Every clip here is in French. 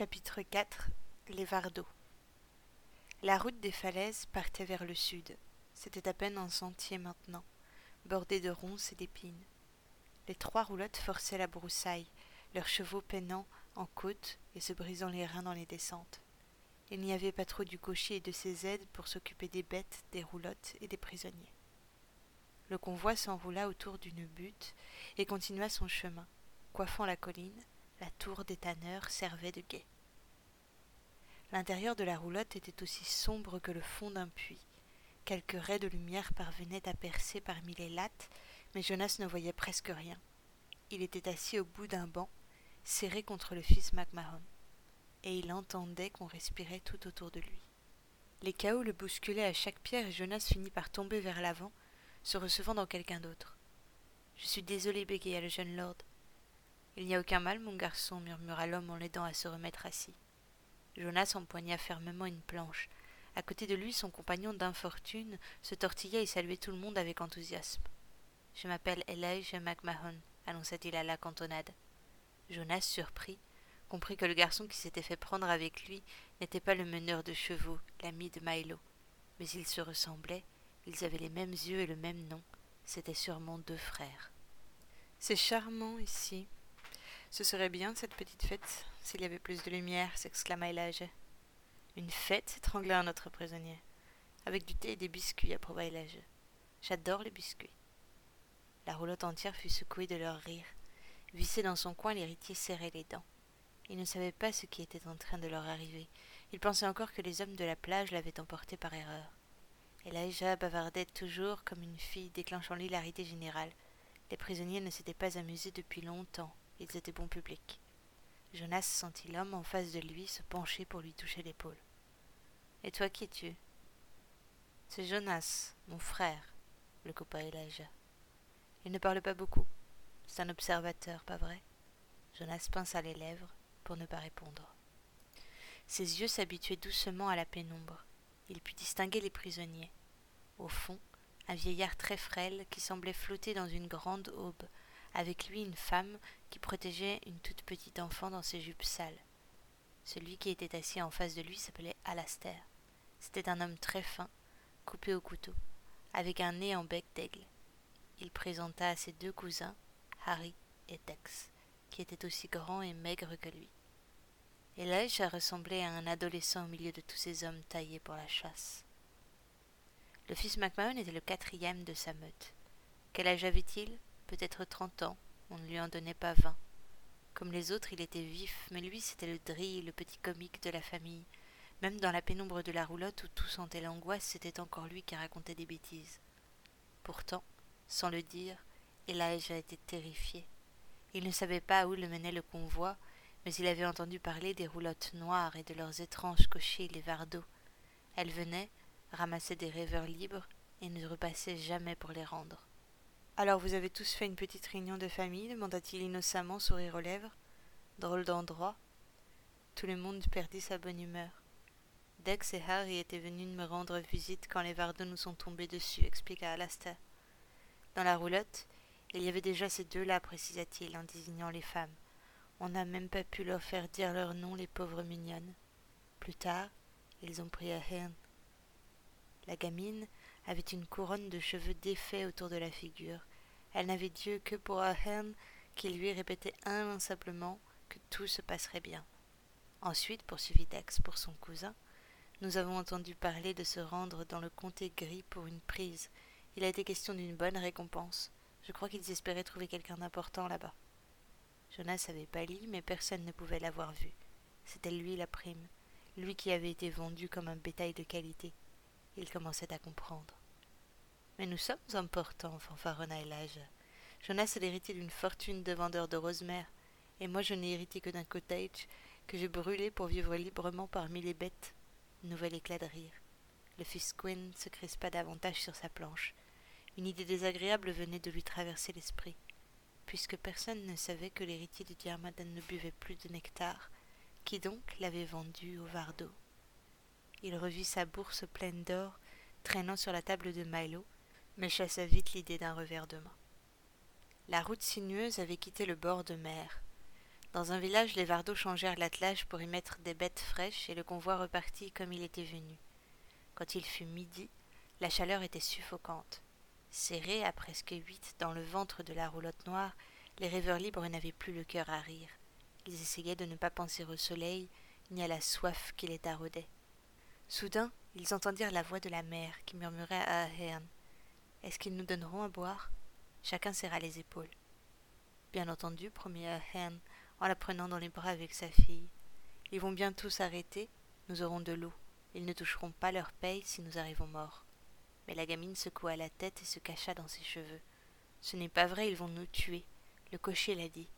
Chapitre 4 Les Vardos La route des falaises partait vers le sud. C'était à peine un sentier maintenant, bordé de ronces et d'épines. Les trois roulottes forçaient la broussaille, leurs chevaux peinant en côte et se brisant les reins dans les descentes. Il n'y avait pas trop du cocher et de ses aides pour s'occuper des bêtes, des roulottes et des prisonniers. Le convoi s'enroula autour d'une butte et continua son chemin, coiffant la colline, la tour des tanneurs servait de guet. L'intérieur de la roulotte était aussi sombre que le fond d'un puits. Quelques raies de lumière parvenaient à percer parmi les lattes, mais Jonas ne voyait presque rien. Il était assis au bout d'un banc, serré contre le fils MacMahon, et il entendait qu'on respirait tout autour de lui. Les chaos le bousculaient à chaque pierre et Jonas finit par tomber vers l'avant, se recevant dans quelqu'un d'autre. Je suis désolé, bégaya le jeune lord. Il n'y a aucun mal, mon garçon, murmura l'homme en l'aidant à se remettre assis. Jonas empoigna fermement une planche. À côté de lui, son compagnon d'infortune se tortillait et saluait tout le monde avec enthousiasme. Je m'appelle Elijah McMahon, annonça-t-il à la cantonade. Jonas, surpris, comprit que le garçon qui s'était fait prendre avec lui n'était pas le meneur de chevaux, l'ami de Milo. Mais ils se ressemblaient, ils avaient les mêmes yeux et le même nom. C'étaient sûrement deux frères. C'est charmant ici, ce serait bien, cette petite fête, s'il y avait plus de lumière, s'exclama Elijah. Une fête s'étrangla un autre prisonnier. Avec du thé et des biscuits, approuva Elijah. J'adore les biscuits. La roulotte entière fut secouée de leur rire. Vissé dans son coin, l'héritier serrait les dents. Il ne savait pas ce qui était en train de leur arriver. Il pensait encore que les hommes de la plage l'avaient emporté par erreur. Elijah bavardait toujours comme une fille, déclenchant l'hilarité générale. Les prisonniers ne s'étaient pas amusés depuis longtemps. Ils étaient bon public. Jonas sentit l'homme en face de lui se pencher pour lui toucher l'épaule. Et toi qui es-tu? C'est Jonas, mon frère, le copa Elijah. Il ne parle pas beaucoup. C'est un observateur, pas vrai? Jonas pinça les lèvres pour ne pas répondre. Ses yeux s'habituaient doucement à la pénombre. Il put distinguer les prisonniers. Au fond, un vieillard très frêle qui semblait flotter dans une grande aube, avec lui une femme qui protégeait une toute petite enfant dans ses jupes sales. Celui qui était assis en face de lui s'appelait Alastair. C'était un homme très fin, coupé au couteau, avec un nez en bec d'aigle. Il présenta à ses deux cousins, Harry et Tex, qui étaient aussi grands et maigres que lui. Elijah ressemblait à un adolescent au milieu de tous ces hommes taillés pour la chasse. Le fils MacMahon était le quatrième de sa meute. Quel âge avait-il? Peut-être trente ans, on ne lui en donnait pas vingt. Comme les autres, il était vif, mais lui c'était le drille, le petit comique de la famille. Même dans la pénombre de la roulotte où tout sentait l'angoisse, c'était encore lui qui racontait des bêtises. Pourtant, sans le dire, Elijah était terrifié. Il ne savait pas où le menait le convoi, mais il avait entendu parler des roulottes noires et de leurs étranges cochers, les vardos. Elles venaient, ramassaient des rêveurs libres et ne repassaient jamais pour les rendre. Alors vous avez tous fait une petite réunion de famille demanda-t-il innocemment, sourire aux lèvres. Drôle d'endroit. Tout le monde perdit sa bonne humeur. Dex et Harry étaient venus me rendre visite quand les Vardos nous sont tombés dessus, expliqua Alastair. Dans la roulotte, il y avait déjà ces deux-là, précisa-t-il en désignant les femmes. On n'a même pas pu leur faire dire leur nom, les pauvres mignonnes. Plus tard, ils ont pris à Herne. La gamine avait une couronne de cheveux défaits autour de la figure, elle n'avait Dieu que pour Ahern, qui lui répétait inlassablement que tout se passerait bien. Ensuite, poursuivit Dax pour son cousin, nous avons entendu parler de se rendre dans le comté gris pour une prise. Il a été question d'une bonne récompense. Je crois qu'ils espéraient trouver quelqu'un d'important là-bas. Jonas avait pâli, mais personne ne pouvait l'avoir vu. C'était lui la prime, lui qui avait été vendu comme un bétail de qualité. Il commençait à comprendre. Mais nous sommes importants, fanfaronna Elijah. Jonas est l'héritier d'une fortune de vendeur de rosemère, et moi je n'ai hérité que d'un cottage que j'ai brûlé pour vivre librement parmi les bêtes. Nouvel éclat de rire. Le fils Quinn se crispa davantage sur sa planche. Une idée désagréable venait de lui traverser l'esprit. Puisque personne ne savait que l'héritier de Diarmaden ne buvait plus de nectar, qui donc l'avait vendu au Vardo Il revit sa bourse pleine d'or traînant sur la table de Milo, mais chassa vite l'idée d'un revers de main. La route sinueuse avait quitté le bord de mer. Dans un village, les Vardos changèrent l'attelage pour y mettre des bêtes fraîches et le convoi repartit comme il était venu. Quand il fut midi, la chaleur était suffocante. Serrés à presque huit dans le ventre de la roulotte noire, les rêveurs libres n'avaient plus le cœur à rire. Ils essayaient de ne pas penser au soleil ni à la soif qui les taraudait. Soudain, ils entendirent la voix de la mère qui murmurait à Ahern Est-ce qu'ils nous donneront à boire? Chacun serra les épaules. Bien entendu, promit Ahern en la prenant dans les bras avec sa fille. Ils vont bientôt s'arrêter, nous aurons de l'eau. Ils ne toucheront pas leur paye si nous arrivons morts. Mais la gamine secoua la tête et se cacha dans ses cheveux. Ce n'est pas vrai, ils vont nous tuer. Le cocher l'a dit.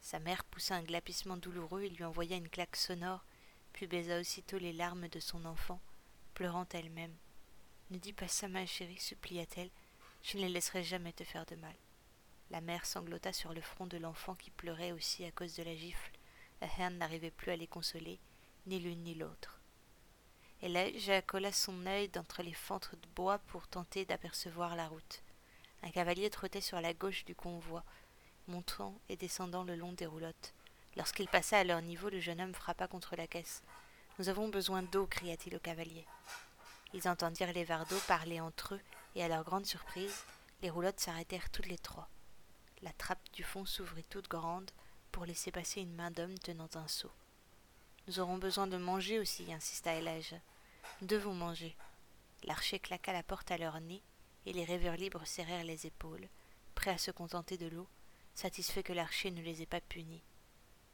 Sa mère poussa un glapissement douloureux et lui envoya une claque sonore, puis baisa aussitôt les larmes de son enfant, pleurant elle-même. Ne dis pas ça, ma chérie, supplia-t-elle. Je ne les laisserai jamais te faire de mal. La mère sanglota sur le front de l'enfant qui pleurait aussi à cause de la gifle. Ahern n'arrivait plus à les consoler, ni l'une ni l'autre. Elijah colla son œil d'entre les fentes de bois pour tenter d'apercevoir la route. Un cavalier trottait sur la gauche du convoi, montant et descendant le long des roulottes. Lorsqu'il passa à leur niveau, le jeune homme frappa contre la caisse. Nous avons besoin d'eau, cria-t-il au cavalier. Ils entendirent les Vardos parler entre eux, et à leur grande surprise, les roulottes s'arrêtèrent toutes les trois. La trappe du fond s'ouvrit toute grande pour laisser passer une main d'homme tenant un seau. Nous aurons besoin de manger aussi, insista. Nous devons manger. L'archer claqua la porte à leur nez, et les rêveurs libres serrèrent les épaules, prêts à se contenter de l'eau, satisfaits que l'archer ne les ait pas punis.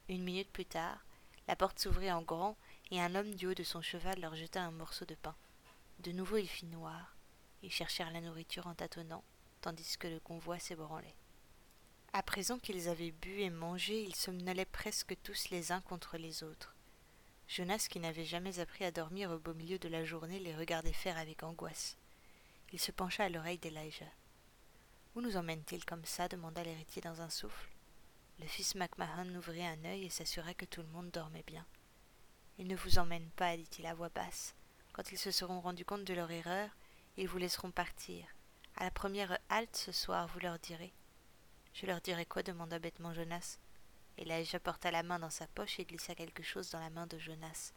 Une minute plus tard, la porte s'ouvrit en grand, et un homme du haut de son cheval leur jeta un morceau de pain. De nouveau il fit noir. Ils cherchèrent la nourriture en tâtonnant, tandis que le convoi s'ébranlait. À présent qu'ils avaient bu et mangé, ils somnolaient presque tous les uns contre les autres. Jonas, qui n'avait jamais appris à dormir au beau milieu de la journée, les regardait faire avec angoisse. Il se pencha à l'oreille d'Elijah. Où nous emmène-t-il comme ça? demanda l'héritier dans un souffle. Le fils MacMahon ouvrit un œil et s'assura que tout le monde dormait bien. Ils ne vous emmènent pas, dit-il à voix basse. Quand ils se seront rendus compte de leur erreur, ils vous laisseront partir. À la première halte ce soir, vous leur direz. Je leur dirai quoi demanda bêtement Jonas. Elijah porta la main dans sa poche et glissa quelque chose dans la main de Jonas.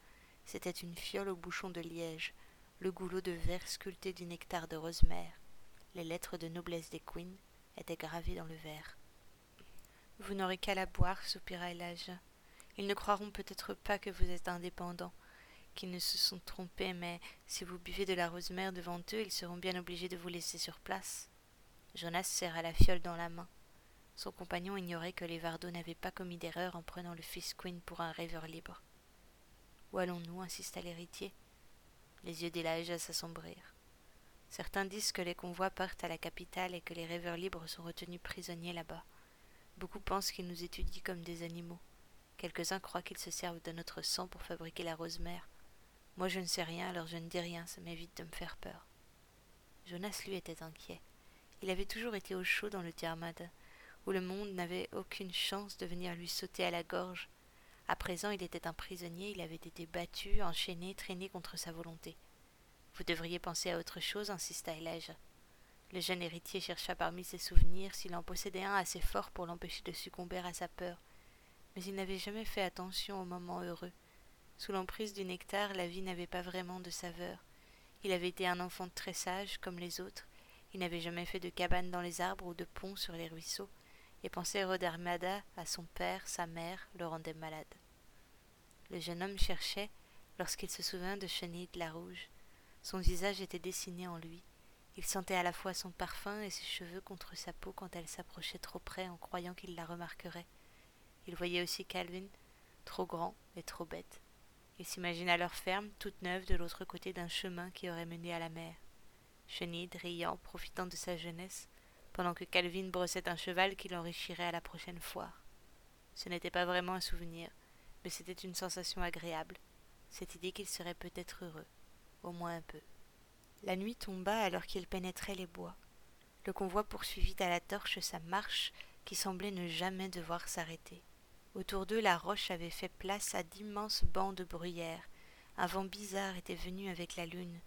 C'était une fiole au bouchon de liège, le goulot de verre sculpté du nectar de rosemère. Les lettres de noblesse des queens étaient gravées dans le verre. Vous n'aurez qu'à la boire, soupira Elijah. Ils ne croiront peut-être pas que vous êtes indépendant, qu'ils ne se sont trompés, mais si vous buvez de la rosemère devant eux, ils seront bien obligés de vous laisser sur place. Jonas serra la fiole dans la main. Son compagnon ignorait que les Vardos n'avaient pas commis d'erreur en prenant le fils Queen pour un rêveur libre. Où allons-nous? insista l'héritier. Les yeux d'Elijah s'assombrirent. Certains disent que les convois partent à la capitale et que les rêveurs libres sont retenus prisonniers là-bas. Beaucoup pensent qu'ils nous étudient comme des animaux. Quelques-uns croient qu'ils se servent de notre sang pour fabriquer la rosemère. Moi je ne sais rien, alors je ne dis rien, ça m'évite de me faire peur. Jonas, lui, était inquiet. Il avait toujours été au chaud dans le Tiarmad, où le monde n'avait aucune chance de venir lui sauter à la gorge. À présent, il était un prisonnier, il avait été battu, enchaîné, traîné contre sa volonté. Vous devriez penser à autre chose, insista Elijah. Le jeune héritier chercha parmi ses souvenirs s'il en possédait un assez fort pour l'empêcher de succomber à sa peur. Mais il n'avait jamais fait attention au moment heureux. Sous l'emprise du nectar, la vie n'avait pas vraiment de saveur. Il avait été un enfant très sage, comme les autres. Il n'avait jamais fait de cabane dans les arbres ou de pont sur les ruisseaux et penser Rodarmada à son père, sa mère, le rendait malade. Le jeune homme cherchait lorsqu'il se souvint de Chenille la Rouge. Son visage était dessiné en lui. Il sentait à la fois son parfum et ses cheveux contre sa peau quand elle s'approchait trop près en croyant qu'il la remarquerait. Il voyait aussi Calvin, trop grand et trop bête. Il s'imagina leur ferme, toute neuve, de l'autre côté d'un chemin qui aurait mené à la mer. Chenille, riant, profitant de sa jeunesse, pendant que Calvin brossait un cheval qu'il enrichirait à la prochaine foire. Ce n'était pas vraiment un souvenir, mais c'était une sensation agréable, cette idée qu'il serait peut-être heureux, au moins un peu. La nuit tomba alors qu'il pénétrait les bois. Le convoi poursuivit à la torche sa marche qui semblait ne jamais devoir s'arrêter. Autour d'eux, la roche avait fait place à d'immenses bancs de bruyère. Un vent bizarre était venu avec la lune,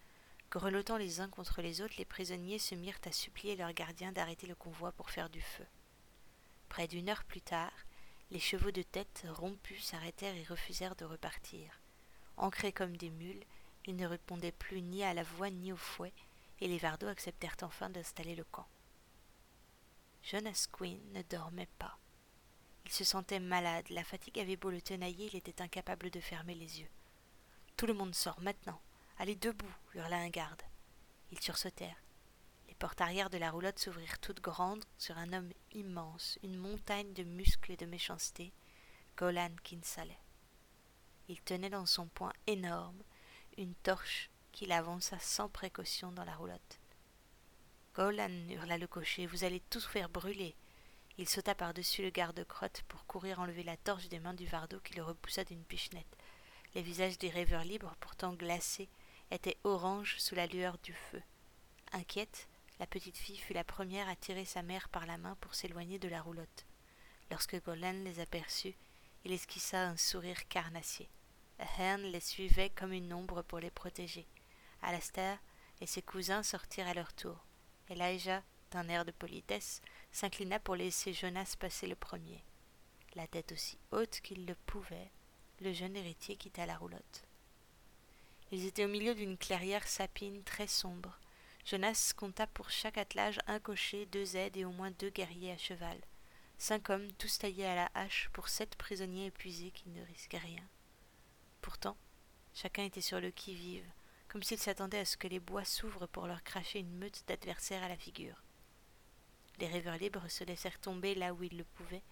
Grelottant les uns contre les autres, les prisonniers se mirent à supplier leurs gardiens d'arrêter le convoi pour faire du feu. Près d'une heure plus tard, Les chevaux de tête, rompus, s'arrêtèrent et refusèrent de repartir. Ancrés comme des mules, ils ne répondaient plus ni à la voix ni au fouet, et les Vardos acceptèrent enfin d'installer le camp. Jonas Quinn ne dormait pas. Il se sentait malade, la fatigue avait beau le tenailler, il était incapable de fermer les yeux. Tout le monde sort maintenant. Allez debout, hurla un garde. Ils sursautèrent. Les portes arrière de la roulotte s'ouvrirent toutes grandes sur un homme immense, une montagne de muscles et de méchanceté, Golan Kinsale. Il tenait dans son poing énorme une torche qu'il avança sans précaution dans la roulotte. Golan, hurla le cocher, vous allez tous faire brûler. Il sauta par-dessus le garde-crotte pour courir enlever la torche des mains du Vardo qui le repoussa d'une pichenette. Les visages des rêveurs libres, pourtant glacés, étaient oranges sous la lueur du feu. Inquiète, la petite fille fut la première à tirer sa mère par la main pour s'éloigner de la roulotte. Lorsque Golan les aperçut, il esquissa un sourire carnassier. Ahern les suivait comme une ombre pour les protéger. Alastair et ses cousins sortirent à leur tour. Elijah, d'un air de politesse, s'inclina pour laisser Jonas passer le premier. La tête aussi haute qu'il le pouvait, le jeune héritier quitta la roulotte. Ils étaient au milieu d'une clairière sapine très sombre. Jonas compta pour chaque attelage un cocher, deux aides et au moins deux guerriers à cheval. Cinq hommes, tous taillés à la hache pour sept prisonniers épuisés qui ne risquaient rien. Pourtant, chacun était sur le qui-vive, comme s'il s'attendait à ce que les bois s'ouvrent pour leur cracher une meute d'adversaires à la figure. Les rêveurs libres se laissèrent tomber là où ils le pouvaient,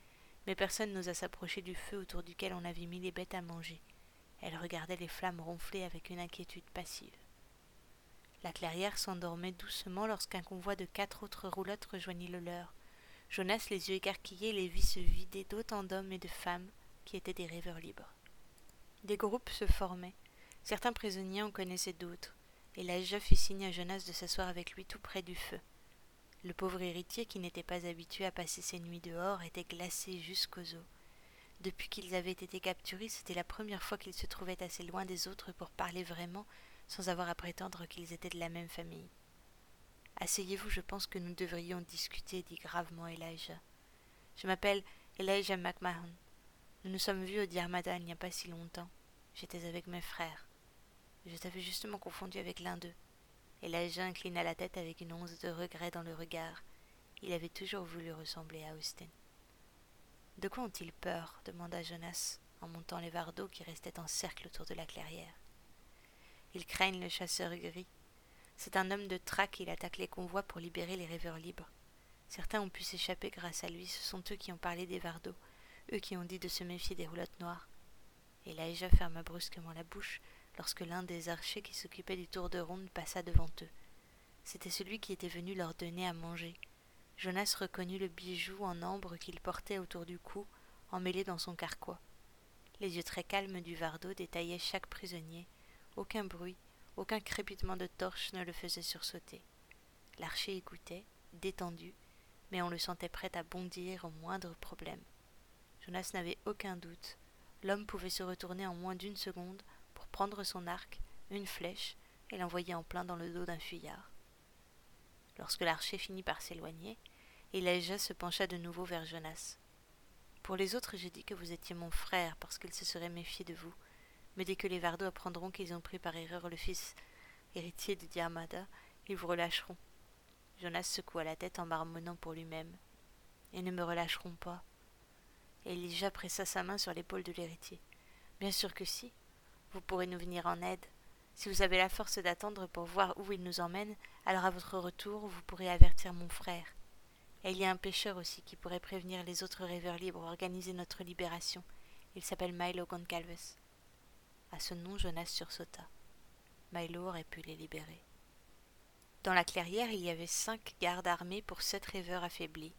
mais personne n'osa s'approcher du feu autour duquel on avait mis les bêtes à manger. Elles regardaient les flammes ronfler avec une inquiétude passive. La clairière s'endormait doucement lorsqu'un convoi de quatre autres roulottes rejoignit le leur. Jonas, les yeux écarquillés, les vit se vider d'autant d'hommes et de femmes qui étaient des rêveurs libres. Des groupes se formaient. Certains prisonniers en connaissaient d'autres, et l'Aja fit signe à Jonas de s'asseoir avec lui tout près du feu. Le pauvre héritier, qui n'était pas habitué à passer ses nuits dehors, était glacé jusqu'aux os. Depuis qu'ils avaient été capturés, c'était la première fois qu'ils se trouvaient assez loin des autres pour parler vraiment, sans avoir à prétendre qu'ils étaient de la même famille. Asseyez-vous, je pense que nous devrions discuter, dit gravement Elijah. Je m'appelle Elijah McMahon. Nous nous sommes vus au Diarmada il n'y a pas si longtemps. J'étais avec mes frères. Je t'avais justement confondu avec l'un d'eux. Elijah inclina la tête avec une once de regret dans le regard. Il avait toujours voulu ressembler à Austin. De quoi ont-ils peur? demanda Jonas en montant les vardeaux qui restaient en cercle autour de la clairière. Ils craignent le chasseur gris. C'est un homme de traque, il attaque les convois pour libérer les rêveurs libres. Certains ont pu s'échapper grâce à lui, ce sont eux qui ont parlé des vardeaux, eux qui ont dit de se méfier des roulottes noires. Elijah ferma brusquement la bouche lorsque l'un des archers qui s'occupait du tour de ronde passa devant eux. C'était celui qui était venu leur donner à manger. Jonas reconnut le bijou en ambre qu'il portait autour du cou, emmêlé dans son carquois. Les yeux très calmes du Vardo détaillaient chaque prisonnier. Aucun bruit, aucun crépitement de torche ne le faisait sursauter. L'archer écoutait, détendu, mais on le sentait prêt à bondir au moindre problème. Jonas n'avait aucun doute. L'homme pouvait se retourner en moins d'une seconde prendre son arc, une flèche, et l'envoyer en plein dans le dos d'un fuyard. Lorsque l'archer finit par s'éloigner, Elijah se pencha de nouveau vers Jonas. Pour les autres, j'ai dit que vous étiez mon frère parce qu'ils se seraient méfiés de vous. Mais dès que les Vardos apprendront qu'ils ont pris par erreur le fils héritier de Diarmada, ils vous relâcheront. Jonas secoua la tête en marmonnant pour lui-même. Ils ne me relâcheront pas. Elijah pressa sa main sur l'épaule de l'héritier. Bien sûr que si. Vous pourrez nous venir en aide. Si vous avez la force d'attendre pour voir où il nous emmène, alors à votre retour, vous pourrez avertir mon frère. Et il y a un pêcheur aussi qui pourrait prévenir les autres rêveurs libres, organiser notre libération. Il s'appelle Milo Goncalves. À ce nom, Jonas sursauta. Milo aurait pu les libérer. Dans la clairière, il y avait cinq gardes armés pour sept rêveurs affaiblis.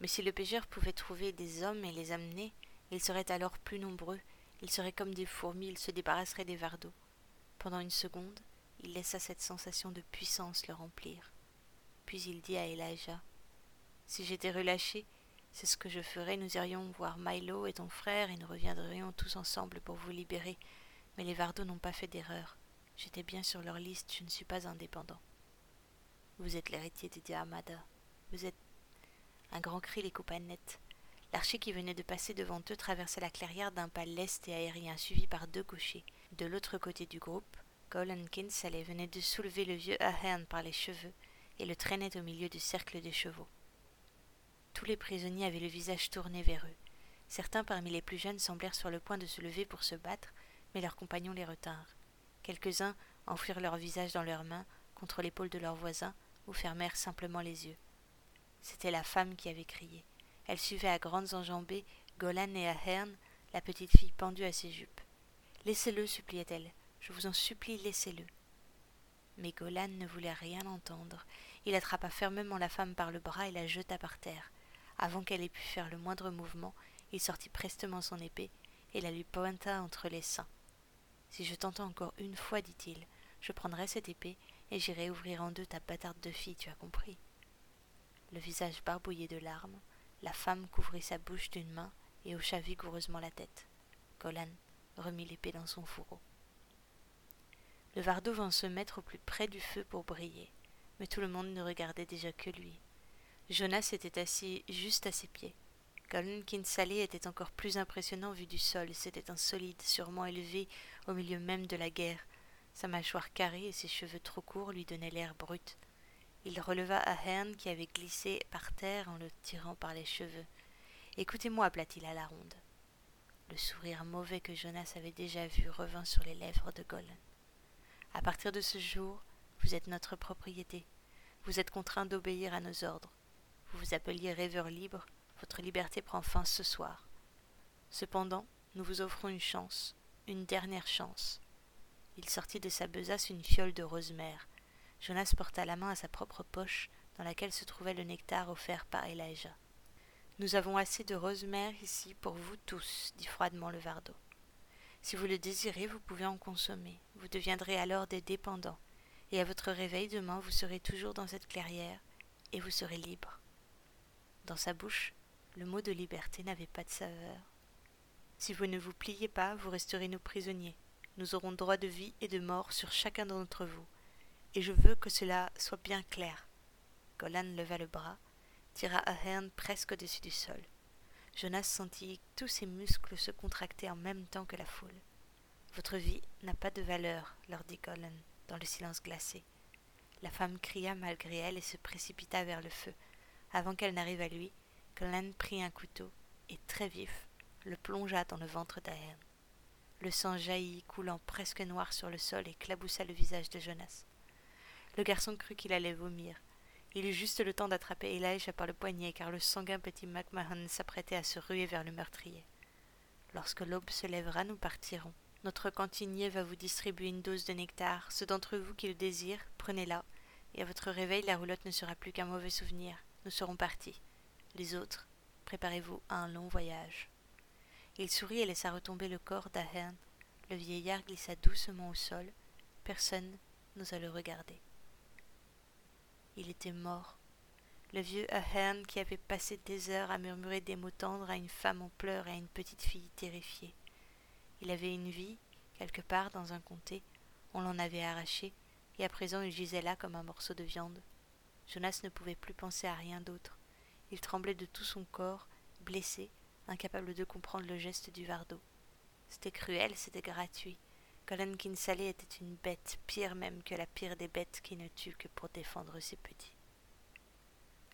Mais si le pêcheur pouvait trouver des hommes et les amener, ils seraient alors plus nombreux. Ils seraient comme des fourmis, ils se débarrasseraient des vardos. Pendant une seconde, il laissa cette sensation de puissance le remplir. Puis il dit à Elijah Si j'étais relâché, c'est ce que je ferais. Nous irions voir Milo et ton frère et nous reviendrions tous ensemble pour vous libérer. Mais les Vardos n'ont pas fait d'erreur. J'étais bien sur leur liste, je ne suis pas indépendant. Vous êtes l'héritier des Diarmada. Vous êtes. Un grand cri les coupa net. L'archer qui venait de passer devant eux traversait la clairière d'un pas leste et aérien, suivi par deux cochers. De l'autre côté du groupe, Colin Kinsale venait de soulever le vieux Ahern par les cheveux et le traînait au milieu du cercle des chevaux. Tous les prisonniers avaient le visage tourné vers eux. Certains parmi les plus jeunes semblèrent sur le point de se lever pour se battre, mais leurs compagnons les retinrent. Quelques-uns enfouirent leur visage dans leurs mains contre l'épaule de leurs voisins ou fermèrent simplement les yeux. C'était la femme qui avait crié. Elle suivait à grandes enjambées Golan et Ahern, la petite fille pendue à ses jupes. Laissez-le, suppliait-elle. Je vous en supplie, laissez-le. Mais Golan ne voulait rien entendre. Il attrapa fermement la femme par le bras et la jeta par terre. Avant qu'elle ait pu faire le moindre mouvement, il sortit prestement son épée et la lui pointa entre les seins. Si je t'entends encore une fois, dit-il, je prendrai cette épée et j'irai ouvrir en deux ta bâtarde de fille, tu as compris. Le visage barbouillé de larmes, la femme couvrit sa bouche d'une main et hocha vigoureusement la tête. Golan remit l'épée dans son fourreau. Le Vardo vint se mettre au plus près du feu pour briller, mais tout le monde ne regardait déjà que lui. Jonas était assis juste à ses pieds. Colin Kinsale était encore plus impressionnant vu du sol. C'était un solide, sûrement élevé au milieu même de la guerre. Sa mâchoire carrée et ses cheveux trop courts lui donnaient l'air brut. Il releva Ahern qui avait glissé par terre en le tirant par les cheveux. Écoutez-moi, appela-t-il à la ronde. Le sourire mauvais que Jonas avait déjà vu revint sur les lèvres de Golan. À partir de ce jour, vous êtes notre propriété. Vous êtes contraint d'obéir à nos ordres. Vous vous appeliez rêveur libre, votre liberté prend fin ce soir. Cependant, nous vous offrons une chance, une dernière chance. Il sortit de sa besace une fiole de rosemère. Jonas porta la main à sa propre poche, dans laquelle se trouvait le nectar offert par Elijah. Nous avons assez de rosemère ici pour vous tous, dit froidement le Vardo. Si vous le désirez, vous pouvez en consommer. Vous deviendrez alors des dépendants, et à votre réveil demain vous serez toujours dans cette clairière, et vous serez libre. Dans sa bouche, le mot de liberté n'avait pas de saveur. Si vous ne vous pliez pas, vous resterez nos prisonniers. Nous aurons droit de vie et de mort sur chacun d'entre vous. Et je veux que cela soit bien clair. Golan leva le bras, tira Ahern presque au-dessus du sol. Jonas sentit tous ses muscles se contracter en même temps que la foule. Votre vie n'a pas de valeur, leur dit Colin, dans le silence glacé. La femme cria malgré elle et se précipita vers le feu. Avant qu'elle n'arrive à lui, Colin prit un couteau et, très vif, le plongea dans le ventre d'Ahern. Le sang jaillit, coulant presque noir sur le sol, et claboussa le visage de Jonas. Le garçon crut qu'il allait vomir, il eut juste le temps d'attraper Elijah par le poignet, car le sanguin petit MacMahon s'apprêtait à se ruer vers le meurtrier. Lorsque l'aube se lèvera, nous partirons. Notre cantinier va vous distribuer une dose de nectar. Ceux d'entre vous qui le désirent, prenez-la, et à votre réveil, la roulotte ne sera plus qu'un mauvais souvenir. Nous serons partis. Les autres, préparez-vous à un long voyage. Il sourit et laissa retomber le corps d'Ahern. Le vieillard glissa doucement au sol. Personne n'osa le regarder. Il était mort. Le vieux Ahern qui avait passé des heures à murmurer des mots tendres à une femme en pleurs et à une petite fille terrifiée. Il avait une vie, quelque part dans un comté, on l'en avait arraché, et à présent il gisait là comme un morceau de viande. Jonas ne pouvait plus penser à rien d'autre. Il tremblait de tout son corps, blessé, incapable de comprendre le geste du Vardo. C'était cruel, c'était gratuit. Colin Kinsale était une bête, pire même que la pire des bêtes qui ne tue que pour défendre ses petits.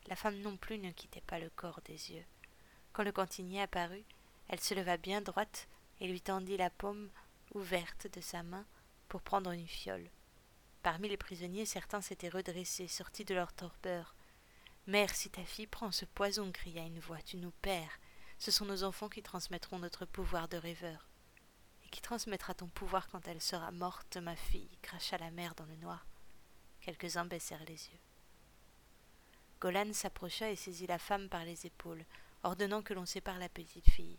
La femme non plus ne quittait pas le corps des yeux. Quand le cantinier apparut, elle se leva bien droite et lui tendit la paume ouverte de sa main pour prendre une fiole. Parmi les prisonniers, certains s'étaient redressés, sortis de leur torpeur. Mère, si ta fille prend ce poison, cria une voix, tu nous perds. Ce sont nos enfants qui transmettront notre pouvoir de rêveur qui transmettra ton pouvoir quand elle sera morte, ma fille, cracha la mère dans le noir. Quelques-uns baissèrent les yeux. Golan s'approcha et saisit la femme par les épaules, ordonnant que l'on sépare la petite fille.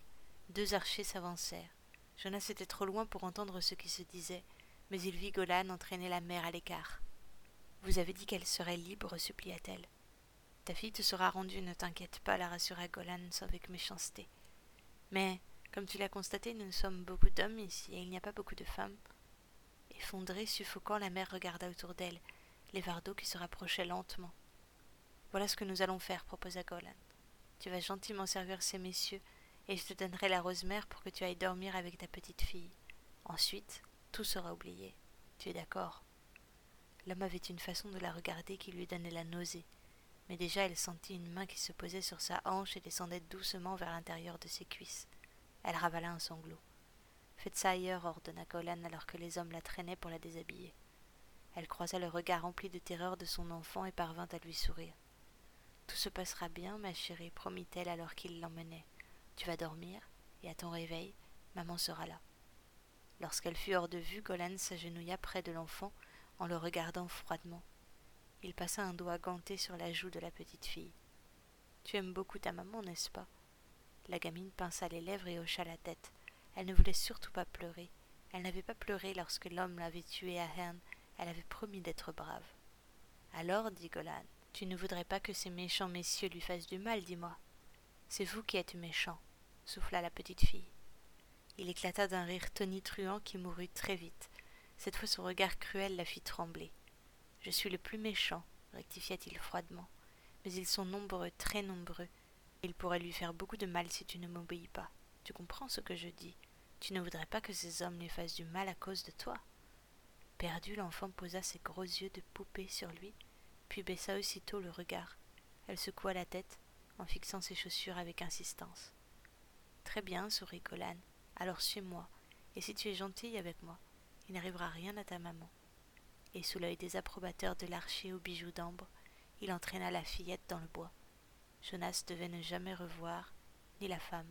Deux archers s'avancèrent. Jonas était trop loin pour entendre ce qui se disait, mais il vit Golan entraîner la mère à l'écart. Vous avez dit qu'elle serait libre, supplia-t-elle. Ta fille te sera rendue, ne t'inquiète pas, la rassura Golan avec méchanceté. Mais comme tu l'as constaté, nous sommes beaucoup d'hommes ici, et il n'y a pas beaucoup de femmes. Effondrée, suffocant, la mère regarda autour d'elle, les Vardos qui se rapprochaient lentement. Voilà ce que nous allons faire, proposa Golan. Tu vas gentiment servir ces messieurs, et je te donnerai la rose mère pour que tu ailles dormir avec ta petite fille. Ensuite, tout sera oublié. Tu es d'accord? L'homme avait une façon de la regarder qui lui donnait la nausée, mais déjà elle sentit une main qui se posait sur sa hanche et descendait doucement vers l'intérieur de ses cuisses. Elle ravala un sanglot. Faites ça ailleurs, ordonna Golan alors que les hommes la traînaient pour la déshabiller. Elle croisa le regard rempli de terreur de son enfant et parvint à lui sourire. Tout se passera bien, ma chérie, promit-elle alors qu'il l'emmenait. Tu vas dormir, et à ton réveil, maman sera là. Lorsqu'elle fut hors de vue, Golan s'agenouilla près de l'enfant en le regardant froidement. Il passa un doigt ganté sur la joue de la petite fille. Tu aimes beaucoup ta maman, n'est-ce pas? La gamine pinça les lèvres et hocha la tête. Elle ne voulait surtout pas pleurer. Elle n'avait pas pleuré lorsque l'homme l'avait tuée à Herne. Elle avait promis d'être brave. Alors, dit Golan, tu ne voudrais pas que ces méchants messieurs lui fassent du mal, dis-moi. C'est vous qui êtes méchant, souffla la petite fille. Il éclata d'un rire tonitruant qui mourut très vite. Cette fois son regard cruel la fit trembler. Je suis le plus méchant, rectifia-t-il froidement. Mais ils sont nombreux, très nombreux. Ils pourraient lui faire beaucoup de mal si tu ne m'obéis pas. Tu comprends ce que je dis. Tu ne voudrais pas que ces hommes lui fassent du mal à cause de toi. Perdu, l'enfant posa ses gros yeux de poupée sur lui, puis baissa aussitôt le regard. Elle secoua la tête, en fixant ses chaussures avec insistance. Très bien, sourit Golan. Alors suis-moi, et si tu es gentille avec moi, il n'arrivera rien à ta maman. Et sous l'œil des approbateurs de l'archer aux bijoux d'ambre, il entraîna la fillette dans le bois. Jonas devait ne jamais revoir ni la femme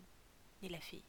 ni la fille.